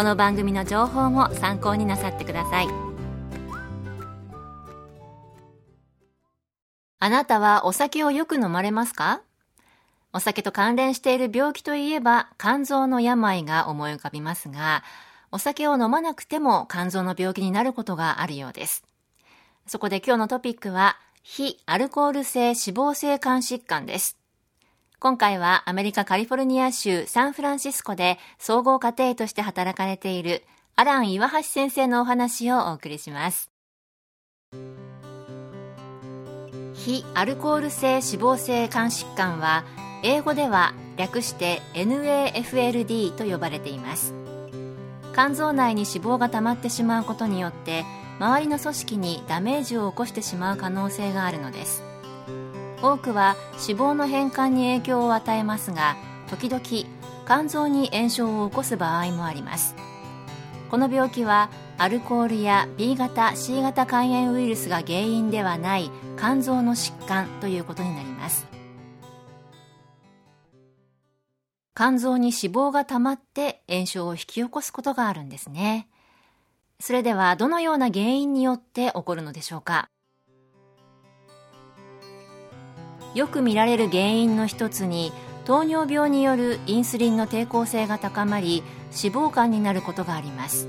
この番組の情報も参考になさってくださいあなたはお酒をよく飲まれますか？お酒と関連している病気といえば肝臓の病が思い浮かびますが、お酒を飲まなくても肝臓の病気になることがあるようです。そこで今日のトピックは、非アルコール性脂肪性肝疾患です。今回はアメリカカリフォルニア州サンフランシスコで総合家庭として働かれているアラン岩橋先生のお話をお送りします。非アルコール性脂肪性肝疾患は英語では略して NAFLD と呼ばれています肝臓内に脂肪が溜まってしまうことによって周りの組織にダメージを起こしてしまう可能性があるのです多くは脂肪の変換に影響を与えますが時々肝臓に炎症を起こす場合もあります。この病気はアルコールや B 型 C 型肝炎ウイルスが原因ではない肝臓の疾患ということになります。肝臓に脂肪が溜まって炎症を引き起こすことがあるんですね。それではどのような原因によって起こるのでしょうか？よく見られる原因の一つに糖尿病によるインスリンの抵抗性が高まり脂肪肝になることがあります。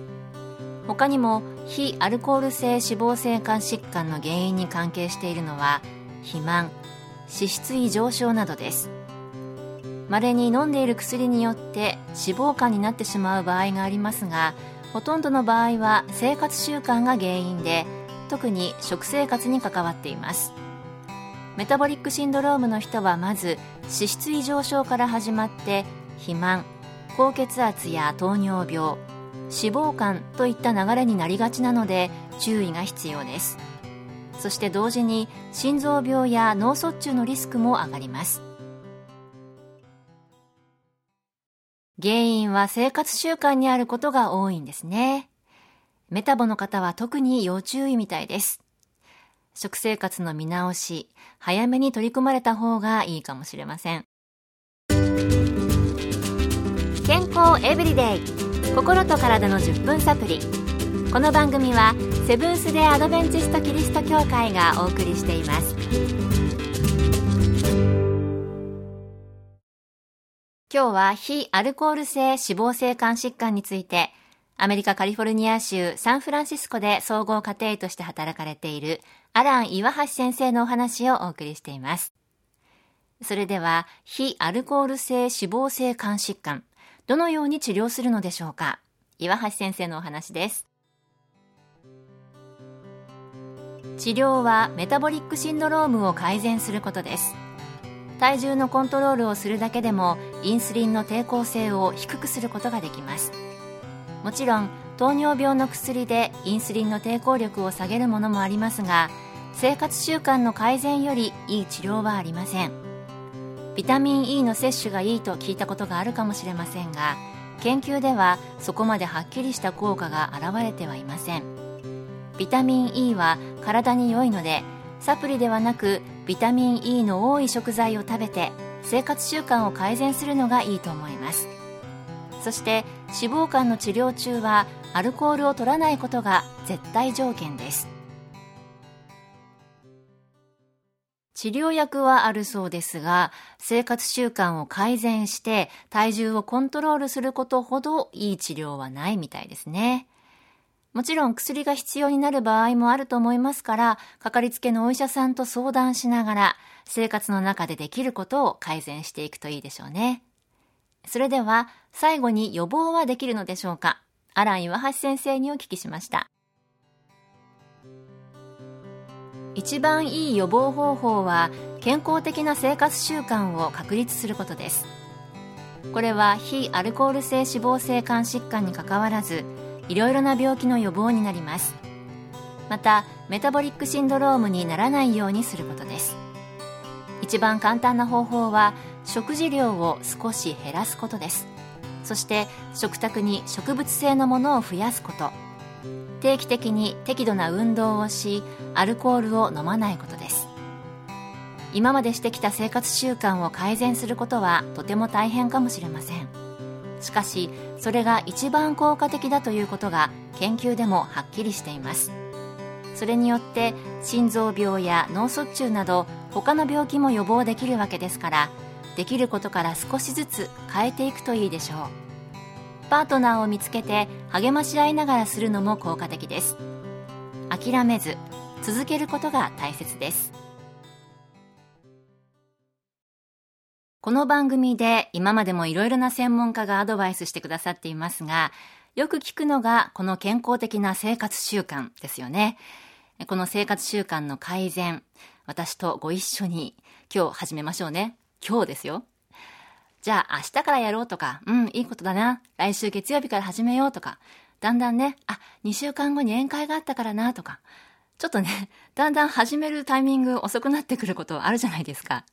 他にも非アルコール性脂肪性肝疾患の原因に関係しているのは肥満脂質異常症などです。稀に飲んでいる薬によって脂肪肝になってしまう場合がありますがほとんどの場合は生活習慣が原因で特に食生活に関わっています。メタボリックシンドロームの人はまず脂質異常症から始まって肥満高血圧や糖尿病脂肪肝といった流れになりがちなので注意が必要です。そして同時に心臓病や脳卒中のリスクも上がります。原因は生活習慣にあることが多いんですね。メタボの方は特に要注意みたいです。食生活の見直し早めに取り組まれた方がいいかもしれません。健康エブリデイ心と体の10分サプリ。この番組はセブンス・デ・アドベンチスト・キリスト教会がお送りしています。今日は非アルコール性脂肪性肝疾患についてアメリカカリフォルニア州サンフランシスコで総合家庭医として働かれているアラン岩橋先生のお話をお送りしています。それでは非アルコール性脂肪性肝疾患どのように治療するのでしょうか？岩橋先生のお話です。治療はメタボリックシンドロームを改善することです。体重のコントロールをするだけでもインスリンの抵抗性を低くすることができます。もちろん糖尿病の薬でインスリンの抵抗力を下げるものもありますが生活習慣の改善よりいい治療はありません。ビタミン E の摂取がいいと聞いたことがあるかもしれませんが研究ではそこまではっきりした効果が現れてはいません。ビタミン E は体に良いのでサプリではなくビタミン E の多い食材を食べて生活習慣を改善するのがいいと思います。そして脂肪肝の治療中はアルコールを取らないことが絶対条件です治療薬はあるそうですが、生活習慣を改善して体重をコントロールすることほどいい治療はないみたいですね。もちろん薬が必要になる場合もあると思いますから、かかりつけのお医者さんと相談しながら、生活の中でできることを改善していくといいでしょうね。それでは、最後に予防はできるのでしょうか？アラン岩橋先生にお聞きしました。一番いい予防方法は、健康的な生活習慣を確立することです。これは非アルコール性脂肪性肝疾患にかかわらず、いろいろな病気の予防になりますまたメタボリックシンドロームにならないようにすることです一番簡単な方法は食事量を少し減らすことです。そして食卓に植物性のものを増やすこと。定期的に適度な運動をしアルコールを飲まないことです。今までしてきた生活習慣を改善することはとても大変かもしれません。しかしそれが一番効果的だということが研究でもはっきりしています。それによって心臓病や脳卒中など他の病気も予防できるわけですからできることから少しずつ変えていくといいでしょうパートナーを見つけて励まし合いながらするのも効果的です諦めず続けることが大切ですこの番組で今までもいろいろな専門家がアドバイスしてくださっていますが、よく聞くのがこの健康的な生活習慣ですよね。この生活習慣の改善、私とご一緒に今日始めましょうね。今日ですよ。じゃあ明日からやろうとか、うん、いいことだな。来週月曜日から始めようとか、だんだんね、あ、2週間後に宴会があったからなとか、ちょっとね、だんだん始めるタイミング遅くなってくることあるじゃないですか。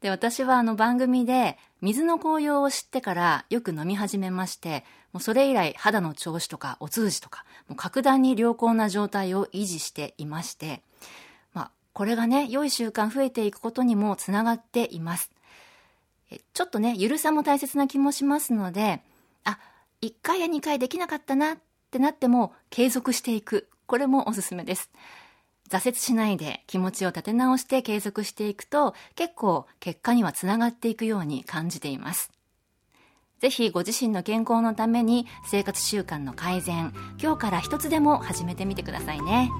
で、私はあの番組で水の紅葉を知ってからよく飲み始めまして、もうそれ以来肌の調子とかお通じとか、もう格段に良好な状態を維持していまして、これがね、良い習慣増えていくことにもつながっています。ちょっとね、ゆるさも大切な気もしますので、あ、1回や2回できなかったなってなっても継続していく。これもおすすめです。挫折しないで気持ちを立て直して継続していくと結構結果にはつながっていくように感じています。ぜひご自身の健康のために生活習慣の改善、今日から一つでも始めてみてくださいね。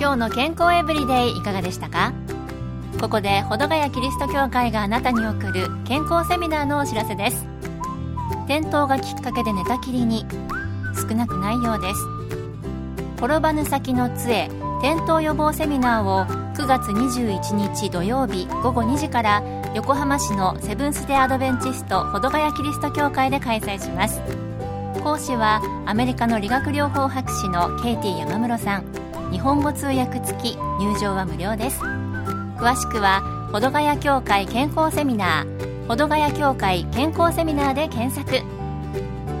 今日の健康エブリデイいかがでしたか？ここで保土ヶ谷キリスト教会があなたに送る健康セミナーのお知らせです。転倒がきっかけで寝たきりに少なくないようです。転ばぬ先の杖転倒予防セミナーを9月21日土曜日午後2時から横浜市のセブンス・デ・アドベンチスト保土ヶ谷キリスト教会で開催します講師はアメリカの理学療法博士のケイティ山室さん日本語通訳付き入場は無料です。詳しくは保土ヶ谷協会健康セミナー保土ヶ谷協会健康セミナーで検索。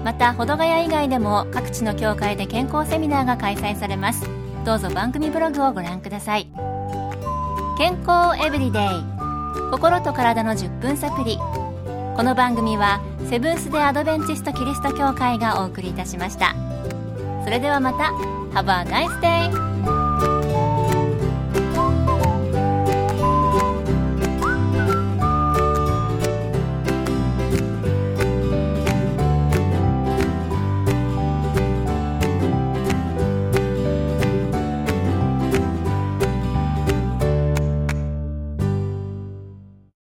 また保土ヶ谷以外でも各地の教会で健康セミナーが開催されます。どうぞ番組ブログをご覧ください。健康エブリデイ。心と体の10分サプリこの番組はセブンス・デ・アドベンチスト・キリスト教会がお送りいたしました。それではまた。Have a nice day!